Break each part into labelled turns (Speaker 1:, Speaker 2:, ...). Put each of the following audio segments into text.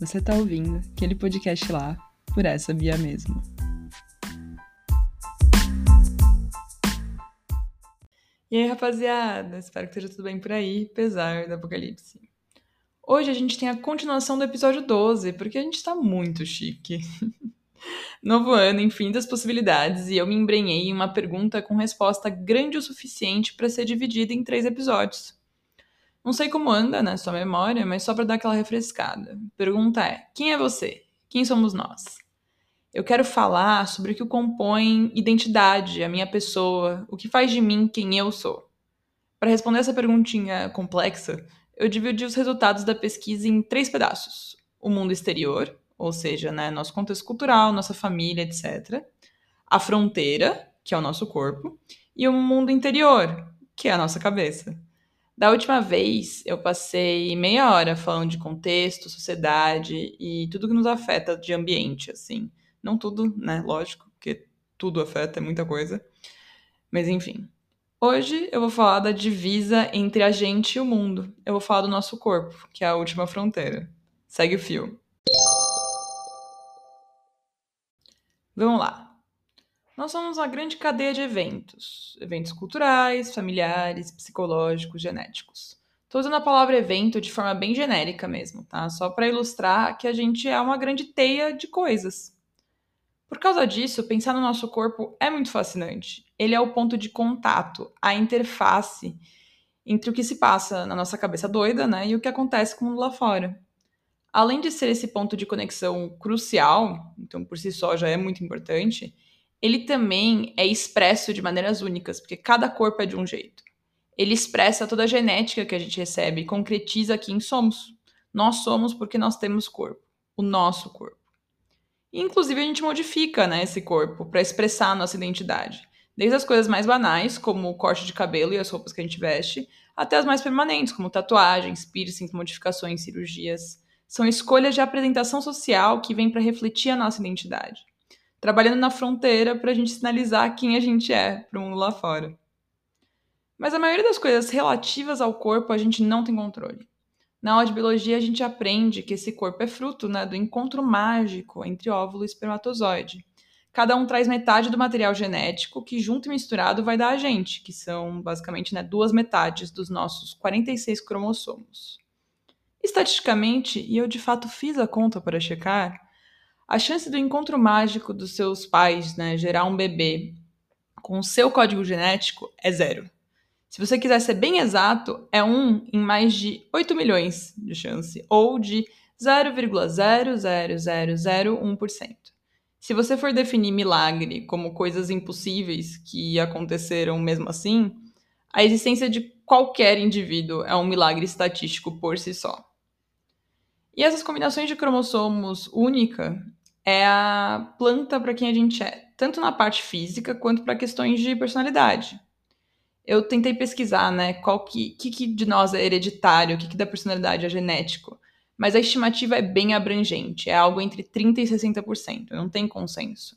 Speaker 1: Você tá ouvindo aquele podcast lá, por essa via mesmo. E aí, rapaziada? Espero que esteja tudo bem por aí, apesar do apocalipse. Hoje a gente tem a continuação do episódio 12, porque a gente tá muito chique. Novo ano, infinitas possibilidades, e eu me embrenhei em uma pergunta com resposta grande o suficiente para ser dividida em três episódios. Não sei como anda na sua memória, mas só para dar aquela refrescada. Pergunta é: quem é você? Quem somos nós? Eu quero falar sobre o que compõe identidade, a minha pessoa, o que faz de mim quem eu sou. Para responder essa perguntinha complexa, eu dividi os resultados da pesquisa em três pedaços: o mundo exterior, ou seja, né, nosso contexto cultural, nossa família, etc. A fronteira, que é o nosso corpo, e o mundo interior, que é a nossa cabeça. Da última vez, eu passei meia hora falando de contexto, sociedade e tudo que nos afeta de ambiente, assim. Não tudo, né? Lógico, porque tudo afeta, é muita coisa. Mas enfim. Hoje eu vou falar da divisa entre a gente e o mundo. Eu vou falar do nosso corpo, que é a última fronteira. Segue o fio. Vamos lá. Nós somos uma grande cadeia de eventos, eventos culturais, familiares, psicológicos, genéticos. Estou usando a palavra evento de forma bem genérica mesmo, tá? Só para ilustrar que a gente é uma grande teia de coisas. Por causa disso, pensar no nosso corpo é muito fascinante. Ele é o ponto de contato, a interface entre o que se passa na nossa cabeça doida, né, e o que acontece com o mundo lá fora. Além de ser esse ponto de conexão crucial, então por si só já é muito importante, ele também é expresso de maneiras únicas, porque cada corpo é de um jeito. Ele expressa toda a genética que a gente recebe e concretiza quem somos. Nós somos porque nós temos corpo, o nosso corpo. E, inclusive, a gente modifica né, esse corpo para expressar a nossa identidade. Desde as coisas mais banais, como o corte de cabelo e as roupas que a gente veste, até as mais permanentes, como tatuagens, piercings, modificações, cirurgias. São escolhas de apresentação social que vêm para refletir a nossa identidade trabalhando na fronteira para a gente sinalizar quem a gente é para o mundo lá fora. Mas a maioria das coisas relativas ao corpo a gente não tem controle. Na aula de biologia a gente aprende que esse corpo é fruto né, do encontro mágico entre óvulo e espermatozoide. Cada um traz metade do material genético que, junto e misturado, vai dar a gente, que são basicamente né, duas metades dos nossos 46 cromossomos. Estatisticamente, e eu de fato fiz a conta para checar, a chance do encontro mágico dos seus pais, né, gerar um bebê com o seu código genético é zero. Se você quiser ser bem exato, é um em mais de 8 milhões de chance, ou de 0,00001%. Se você for definir milagre como coisas impossíveis que aconteceram mesmo assim, a existência de qualquer indivíduo é um milagre estatístico por si só. E essas combinações de cromossomos única é a planta para quem a gente é, tanto na parte física quanto para questões de personalidade. Eu tentei pesquisar, né, qual que, que, que de nós é hereditário, o que, que da personalidade é genético, mas a estimativa é bem abrangente, é algo entre 30% e 60%, não tem consenso.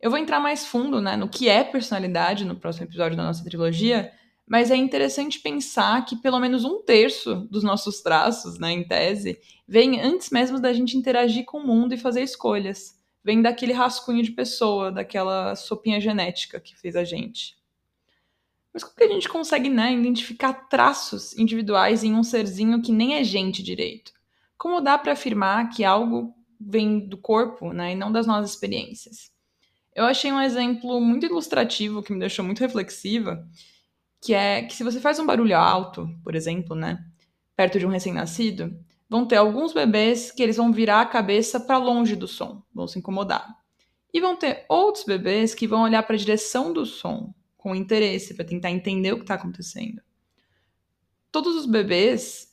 Speaker 1: Eu vou entrar mais fundo né, no que é personalidade no próximo episódio da nossa trilogia, mas é interessante pensar que pelo menos um terço dos nossos traços, né, em tese, vem antes mesmo da gente interagir com o mundo e fazer escolhas. Vem daquele rascunho de pessoa, daquela sopinha genética que fez a gente. Mas como que a gente consegue, né, identificar traços individuais em um serzinho que nem é gente direito? Como dá para afirmar que algo vem do corpo, né, e não das nossas experiências? Eu achei um exemplo muito ilustrativo que me deixou muito reflexiva, que é que se você faz um barulho alto, por exemplo, né, perto de um recém-nascido, vão ter alguns bebês que eles vão virar a cabeça para longe do som, vão se incomodar. E vão ter outros bebês que vão olhar para a direção do som com interesse para tentar entender o que está acontecendo. Todos os bebês,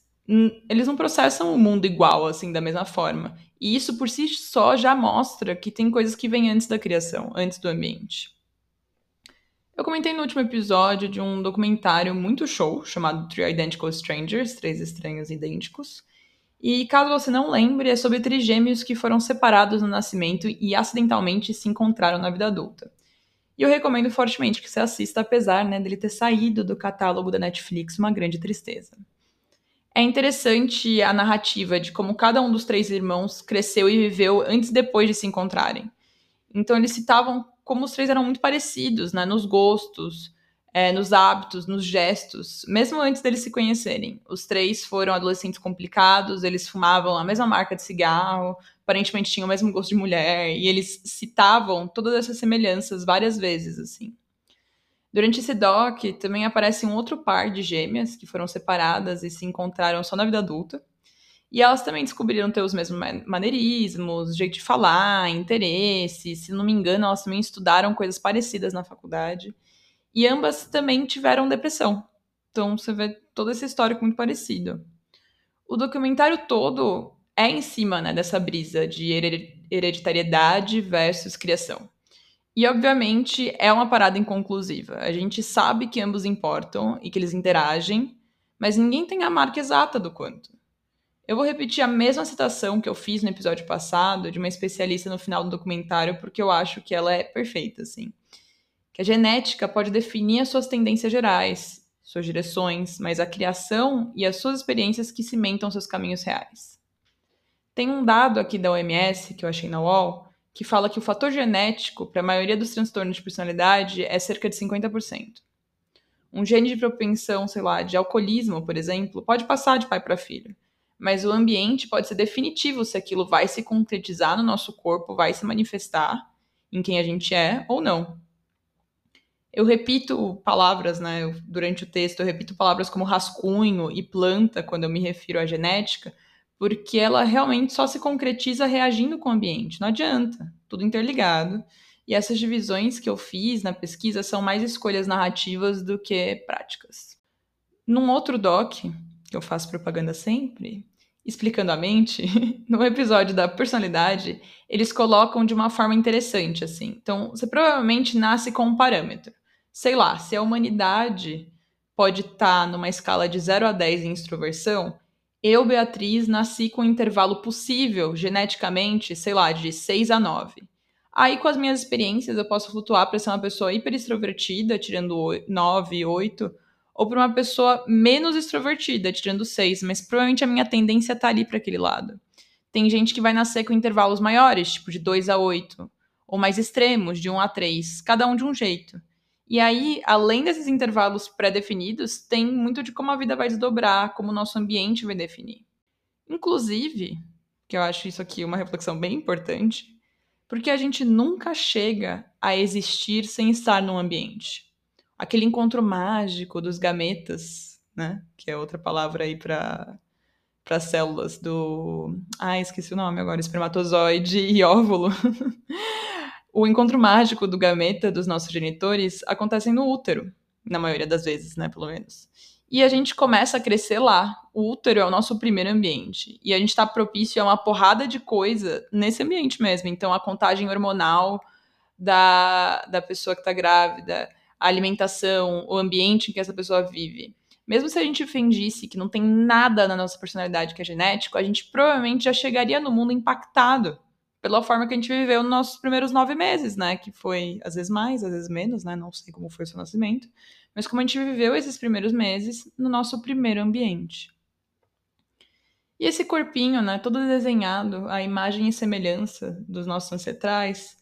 Speaker 1: eles não processam o mundo igual, assim, da mesma forma. E isso por si só já mostra que tem coisas que vêm antes da criação, antes do ambiente. Eu comentei no último episódio de um documentário muito show chamado Three Identical Strangers Três Estranhos Idênticos. E caso você não lembre, é sobre trigêmeos que foram separados no nascimento e acidentalmente se encontraram na vida adulta. E eu recomendo fortemente que você assista, apesar né, dele ter saído do catálogo da Netflix, uma grande tristeza. É interessante a narrativa de como cada um dos três irmãos cresceu e viveu antes e depois de se encontrarem. Então eles citavam como os três eram muito parecidos, né, nos gostos, é, nos hábitos, nos gestos, mesmo antes deles se conhecerem. Os três foram adolescentes complicados, eles fumavam a mesma marca de cigarro, aparentemente tinham o mesmo gosto de mulher, e eles citavam todas essas semelhanças várias vezes, assim. Durante esse doc, também aparece um outro par de gêmeas que foram separadas e se encontraram só na vida adulta. E elas também descobriram ter os mesmos maneirismos, jeito de falar, interesse. Se não me engano, elas também estudaram coisas parecidas na faculdade. E ambas também tiveram depressão. Então você vê todo esse histórico muito parecido. O documentário todo é em cima né, dessa brisa de hereditariedade versus criação. E, obviamente, é uma parada inconclusiva. A gente sabe que ambos importam e que eles interagem, mas ninguém tem a marca exata do quanto. Eu vou repetir a mesma citação que eu fiz no episódio passado de uma especialista no final do documentário, porque eu acho que ela é perfeita, assim. Que a genética pode definir as suas tendências gerais, suas direções, mas a criação e as suas experiências que cimentam seus caminhos reais. Tem um dado aqui da OMS que eu achei na UOL que fala que o fator genético para a maioria dos transtornos de personalidade é cerca de 50%. Um gene de propensão, sei lá, de alcoolismo, por exemplo, pode passar de pai para filho, mas o ambiente pode ser definitivo se aquilo vai se concretizar no nosso corpo, vai se manifestar em quem a gente é ou não. Eu repito palavras, né? Eu, durante o texto, eu repito palavras como rascunho e planta quando eu me refiro à genética, porque ela realmente só se concretiza reagindo com o ambiente. Não adianta, tudo interligado. E essas divisões que eu fiz na pesquisa são mais escolhas narrativas do que práticas. Num outro doc, que eu faço propaganda sempre, explicando a mente, no episódio da personalidade, eles colocam de uma forma interessante assim. Então, você provavelmente nasce com um parâmetro. Sei lá, se a humanidade pode estar tá numa escala de 0 a 10 em extroversão, eu, Beatriz, nasci com um intervalo possível, geneticamente, sei lá, de 6 a 9. Aí, com as minhas experiências, eu posso flutuar para ser uma pessoa hiper extrovertida, tirando 9, 8, ou para uma pessoa menos extrovertida, tirando 6, mas provavelmente a minha tendência tá ali para aquele lado. Tem gente que vai nascer com intervalos maiores, tipo de 2 a 8, ou mais extremos, de 1 a 3, cada um de um jeito. E aí, além desses intervalos pré-definidos, tem muito de como a vida vai desdobrar, como o nosso ambiente vai definir. Inclusive, que eu acho isso aqui uma reflexão bem importante, porque a gente nunca chega a existir sem estar num ambiente. Aquele encontro mágico dos gametas, né? Que é outra palavra aí para para células do. Ah, esqueci o nome agora, espermatozoide e óvulo. o encontro mágico do gameta dos nossos genitores acontece no útero, na maioria das vezes, né, pelo menos. E a gente começa a crescer lá. O útero é o nosso primeiro ambiente. E a gente está propício a uma porrada de coisa nesse ambiente mesmo. Então, a contagem hormonal da, da pessoa que está grávida, a alimentação, o ambiente em que essa pessoa vive. Mesmo se a gente fingisse que não tem nada na nossa personalidade que é genético, a gente provavelmente já chegaria no mundo impactado pela forma que a gente viveu nos nossos primeiros nove meses, né? Que foi às vezes mais, às vezes menos, né? Não sei como foi o seu nascimento, mas como a gente viveu esses primeiros meses no nosso primeiro ambiente. E esse corpinho, né? Todo desenhado, a imagem e semelhança dos nossos ancestrais.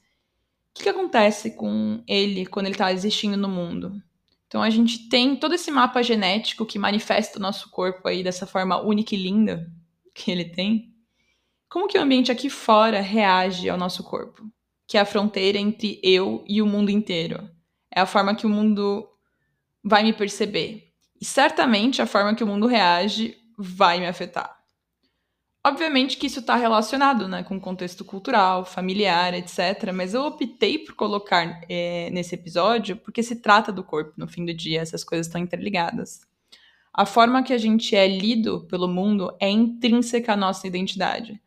Speaker 1: Que, que acontece com ele quando ele está existindo no mundo? Então a gente tem todo esse mapa genético que manifesta o nosso corpo aí dessa forma única e linda que ele tem. Como que o ambiente aqui fora reage ao nosso corpo? Que é a fronteira entre eu e o mundo inteiro. É a forma que o mundo vai me perceber. E certamente a forma que o mundo reage vai me afetar. Obviamente que isso está relacionado né, com o contexto cultural, familiar, etc. Mas eu optei por colocar é, nesse episódio porque se trata do corpo. No fim do dia, essas coisas estão interligadas. A forma que a gente é lido pelo mundo é intrínseca à nossa identidade.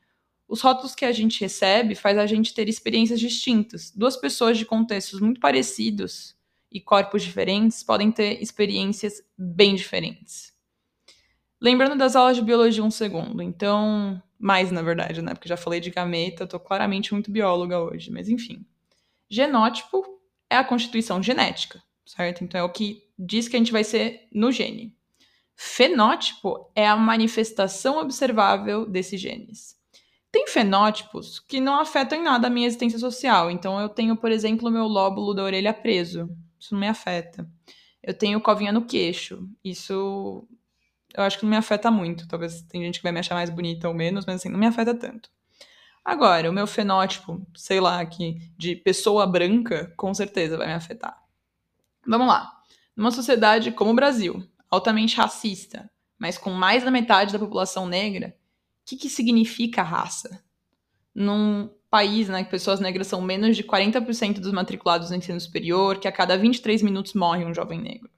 Speaker 1: Os rótulos que a gente recebe faz a gente ter experiências distintas. Duas pessoas de contextos muito parecidos e corpos diferentes podem ter experiências bem diferentes. Lembrando das aulas de biologia um segundo, então, mais na verdade, né? Porque já falei de gameta, tô claramente muito bióloga hoje, mas enfim. Genótipo é a constituição genética, certo? Então é o que diz que a gente vai ser no gene. Fenótipo é a manifestação observável desses genes. Tem fenótipos que não afetam em nada a minha existência social. Então, eu tenho, por exemplo, o meu lóbulo da orelha preso. Isso não me afeta. Eu tenho covinha no queixo. Isso eu acho que não me afeta muito. Talvez tem gente que vai me achar mais bonita ou menos, mas assim, não me afeta tanto. Agora, o meu fenótipo, sei lá, aqui, de pessoa branca, com certeza vai me afetar. Vamos lá. Numa sociedade como o Brasil, altamente racista, mas com mais da metade da população negra, que, que significa raça? Num país né, que pessoas negras são menos de 40% dos matriculados no ensino superior, que a cada 23 minutos morre um jovem negro.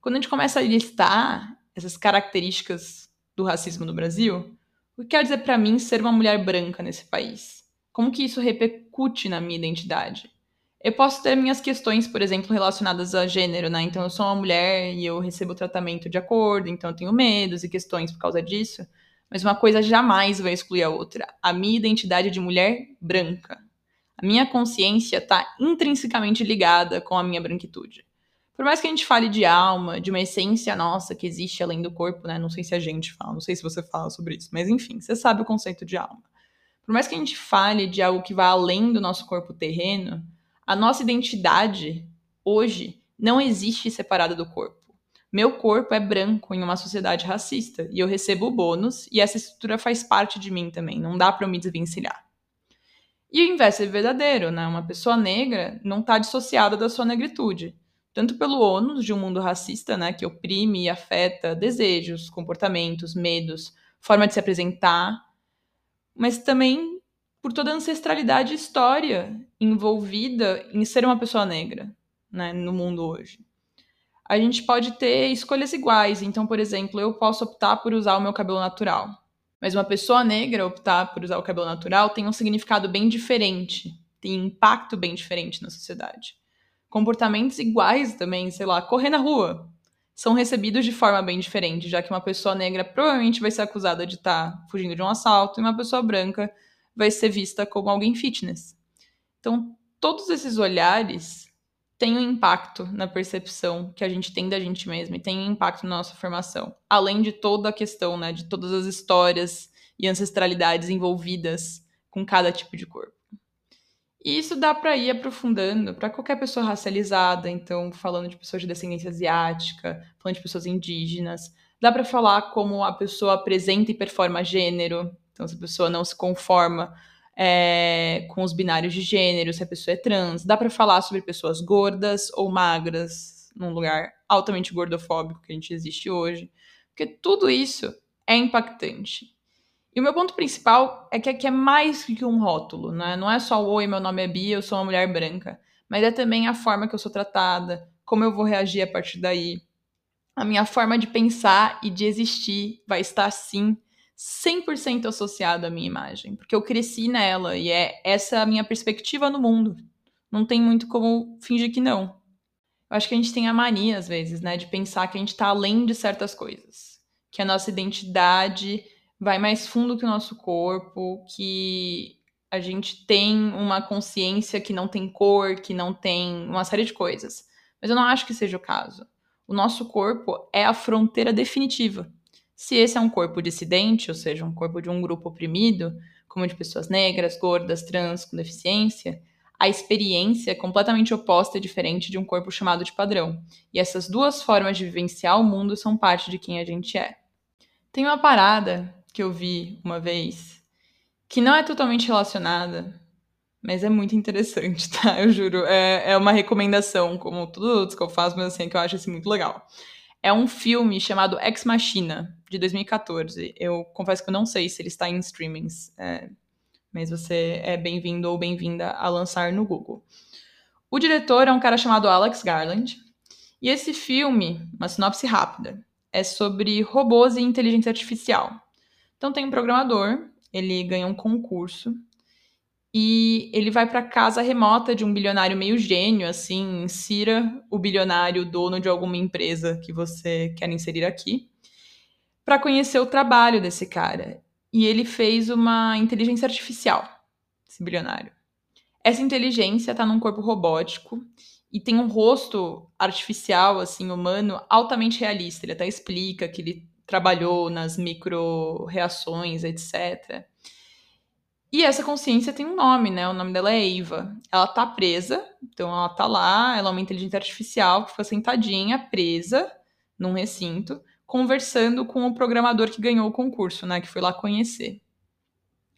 Speaker 1: Quando a gente começa a listar essas características do racismo no Brasil, o que quer dizer para mim ser uma mulher branca nesse país? Como que isso repercute na minha identidade? Eu posso ter minhas questões, por exemplo, relacionadas a gênero, né? Então eu sou uma mulher e eu recebo tratamento de acordo, então eu tenho medos e questões por causa disso mas uma coisa jamais vai excluir a outra. A minha identidade de mulher branca. A minha consciência está intrinsecamente ligada com a minha branquitude. Por mais que a gente fale de alma, de uma essência nossa que existe além do corpo, né? Não sei se a gente fala, não sei se você fala sobre isso, mas enfim, você sabe o conceito de alma. Por mais que a gente fale de algo que vai além do nosso corpo terreno, a nossa identidade hoje não existe separada do corpo. Meu corpo é branco em uma sociedade racista e eu recebo o bônus e essa estrutura faz parte de mim também, não dá para eu me desvencilhar. E o inverso é verdadeiro, né? Uma pessoa negra não está dissociada da sua negritude, tanto pelo ônus de um mundo racista, né, que oprime e afeta desejos, comportamentos, medos, forma de se apresentar, mas também por toda a ancestralidade e história envolvida em ser uma pessoa negra, né, no mundo hoje a gente pode ter escolhas iguais. Então, por exemplo, eu posso optar por usar o meu cabelo natural. Mas uma pessoa negra optar por usar o cabelo natural tem um significado bem diferente, tem impacto bem diferente na sociedade. Comportamentos iguais também, sei lá, correr na rua, são recebidos de forma bem diferente, já que uma pessoa negra provavelmente vai ser acusada de estar tá fugindo de um assalto e uma pessoa branca vai ser vista como alguém fitness. Então, todos esses olhares tem um impacto na percepção que a gente tem da gente mesmo e tem um impacto na nossa formação. Além de toda a questão, né, de todas as histórias e ancestralidades envolvidas com cada tipo de corpo. E isso dá para ir aprofundando para qualquer pessoa racializada, então falando de pessoas de descendência asiática, falando de pessoas indígenas, dá para falar como a pessoa apresenta e performa gênero, então se a pessoa não se conforma é, com os binários de gênero, se a pessoa é trans. Dá para falar sobre pessoas gordas ou magras num lugar altamente gordofóbico que a gente existe hoje, porque tudo isso é impactante. E o meu ponto principal é que aqui é mais que um rótulo, né? Não é só oi, meu nome é Bia, eu sou uma mulher branca, mas é também a forma que eu sou tratada, como eu vou reagir a partir daí. A minha forma de pensar e de existir vai estar sim 100% associado à minha imagem, porque eu cresci nela e é essa a minha perspectiva no mundo. Não tem muito como fingir que não. Eu acho que a gente tem a mania, às vezes, né, de pensar que a gente está além de certas coisas, que a nossa identidade vai mais fundo que o nosso corpo, que a gente tem uma consciência que não tem cor, que não tem uma série de coisas. Mas eu não acho que seja o caso. O nosso corpo é a fronteira definitiva se esse é um corpo dissidente, ou seja, um corpo de um grupo oprimido, como de pessoas negras, gordas, trans, com deficiência, a experiência é completamente oposta e diferente de um corpo chamado de padrão. E essas duas formas de vivenciar o mundo são parte de quem a gente é. Tem uma parada que eu vi uma vez que não é totalmente relacionada, mas é muito interessante, tá? Eu juro. É, é uma recomendação, como tudo que eu faço, mas assim, que eu acho assim, muito legal. É um filme chamado Ex Machina, de 2014. Eu confesso que eu não sei se ele está em streamings, é, mas você é bem-vindo ou bem-vinda a lançar no Google. O diretor é um cara chamado Alex Garland, e esse filme, uma sinopse rápida, é sobre robôs e inteligência artificial. Então tem um programador, ele ganha um concurso e ele vai para casa remota de um bilionário meio gênio, assim, insira o bilionário dono de alguma empresa que você quer inserir aqui para conhecer o trabalho desse cara. E ele fez uma inteligência artificial, esse bilionário. Essa inteligência está num corpo robótico e tem um rosto artificial, assim, humano, altamente realista. Ele até explica que ele trabalhou nas micro-reações, etc. E essa consciência tem um nome, né? O nome dela é Eva. Ela tá presa, então ela tá lá, ela é uma inteligência artificial que fica sentadinha, presa, num recinto, conversando com o programador que ganhou o concurso, né? Que foi lá conhecer.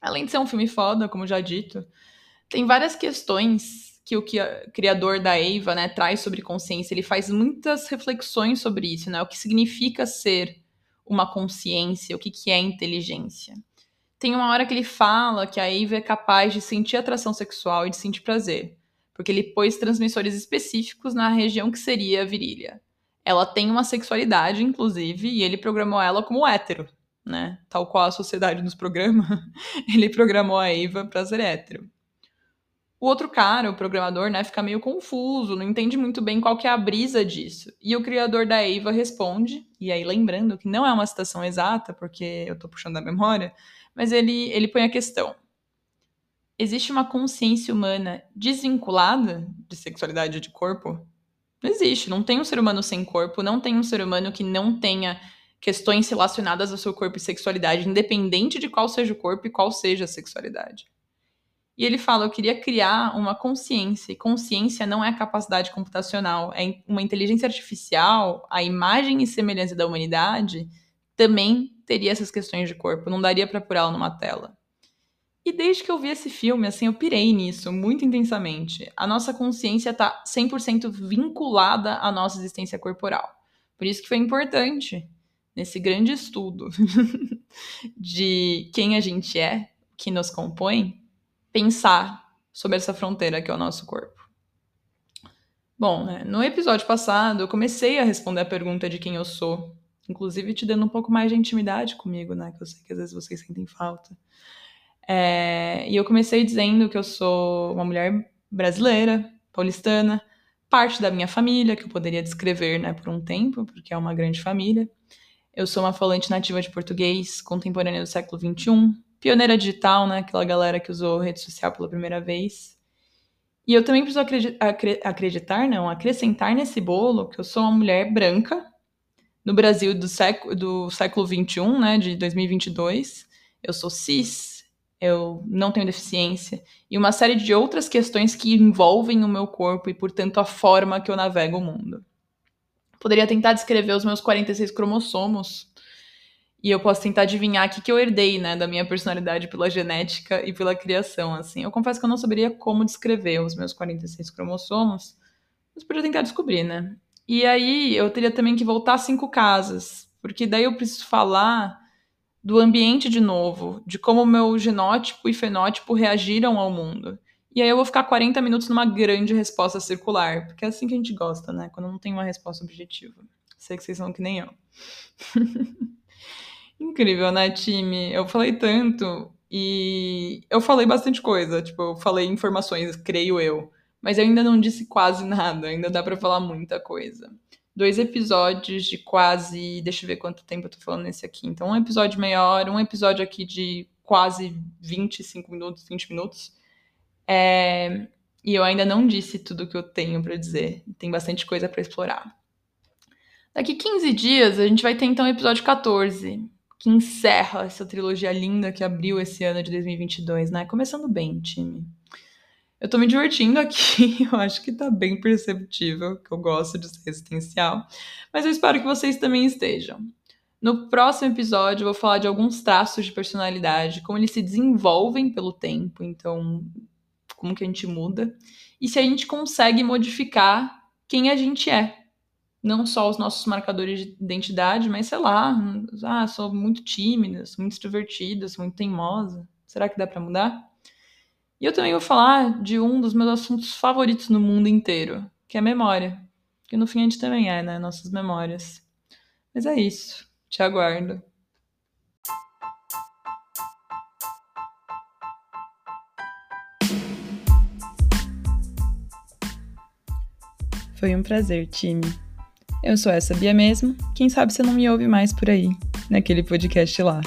Speaker 1: Além de ser um filme foda, como já dito, tem várias questões que o criador da Eva, né, traz sobre consciência. Ele faz muitas reflexões sobre isso, né? O que significa ser uma consciência, o que, que é inteligência. Tem uma hora que ele fala que a Eva é capaz de sentir atração sexual e de sentir prazer, porque ele pôs transmissores específicos na região que seria a virilha. Ela tem uma sexualidade, inclusive, e ele programou ela como hétero, né? Tal qual a sociedade nos programa, ele programou a Eva para ser hétero. O outro cara, o programador, né, fica meio confuso, não entende muito bem qual que é a brisa disso. E o criador da Eva responde, e aí lembrando que não é uma citação exata, porque eu tô puxando a memória, mas ele, ele põe a questão. Existe uma consciência humana desvinculada de sexualidade de corpo? Não existe. Não tem um ser humano sem corpo, não tem um ser humano que não tenha questões relacionadas ao seu corpo e sexualidade, independente de qual seja o corpo e qual seja a sexualidade. E ele fala: eu queria criar uma consciência. E consciência não é capacidade computacional, é uma inteligência artificial, a imagem e semelhança da humanidade também teria essas questões de corpo, não daria para apurá-la numa tela. E desde que eu vi esse filme, assim, eu pirei nisso muito intensamente. A nossa consciência está 100% vinculada à nossa existência corporal. Por isso que foi importante, nesse grande estudo de quem a gente é, que nos compõe, pensar sobre essa fronteira que é o nosso corpo. Bom, né, no episódio passado eu comecei a responder a pergunta de quem eu sou, inclusive te dando um pouco mais de intimidade comigo, né, que eu sei que às vezes vocês sentem falta. É, e eu comecei dizendo que eu sou uma mulher brasileira, paulistana, parte da minha família, que eu poderia descrever né, por um tempo, porque é uma grande família. Eu sou uma falante nativa de português, contemporânea do século XXI, pioneira digital, né? Aquela galera que usou rede social pela primeira vez. E eu também preciso acreditar, não, acrescentar nesse bolo que eu sou uma mulher branca no Brasil do século, do século 21, né, de 2022. Eu sou cis, eu não tenho deficiência e uma série de outras questões que envolvem o meu corpo e, portanto, a forma que eu navego o mundo. Poderia tentar descrever os meus 46 cromossomos, e eu posso tentar adivinhar o que, que eu herdei, né, da minha personalidade pela genética e pela criação, assim. Eu confesso que eu não saberia como descrever os meus 46 cromossomos, mas podia tentar descobrir, né? E aí eu teria também que voltar cinco casas, porque daí eu preciso falar do ambiente de novo, de como o meu genótipo e fenótipo reagiram ao mundo. E aí eu vou ficar 40 minutos numa grande resposta circular, porque é assim que a gente gosta, né? Quando não tem uma resposta objetiva. Sei que vocês são que nem eu. Incrível, né, time? Eu falei tanto e eu falei bastante coisa. Tipo, eu falei informações, creio eu. Mas eu ainda não disse quase nada, ainda dá para falar muita coisa. Dois episódios de quase. Deixa eu ver quanto tempo eu tô falando nesse aqui. Então, um episódio meia hora, um episódio aqui de quase 25 minutos, 20 minutos. É... E eu ainda não disse tudo que eu tenho para dizer. Tem bastante coisa para explorar. Daqui 15 dias a gente vai ter então o episódio 14 que encerra essa trilogia linda que abriu esse ano de 2022, né? Começando bem, time. Eu tô me divertindo aqui, eu acho que tá bem perceptível que eu gosto de ser existencial, mas eu espero que vocês também estejam. No próximo episódio, eu vou falar de alguns traços de personalidade, como eles se desenvolvem pelo tempo, então, como que a gente muda, e se a gente consegue modificar quem a gente é não só os nossos marcadores de identidade, mas sei lá, ah, sou muito tímida, sou muito extrovertida, sou muito teimosa. Será que dá para mudar? E eu também vou falar de um dos meus assuntos favoritos no mundo inteiro, que é memória. Que no fim a gente também é, né? Nossas memórias. Mas é isso. Te aguardo. Foi um prazer, time. Eu sou essa Bia mesmo. Quem sabe você não me ouve mais por aí, naquele podcast lá.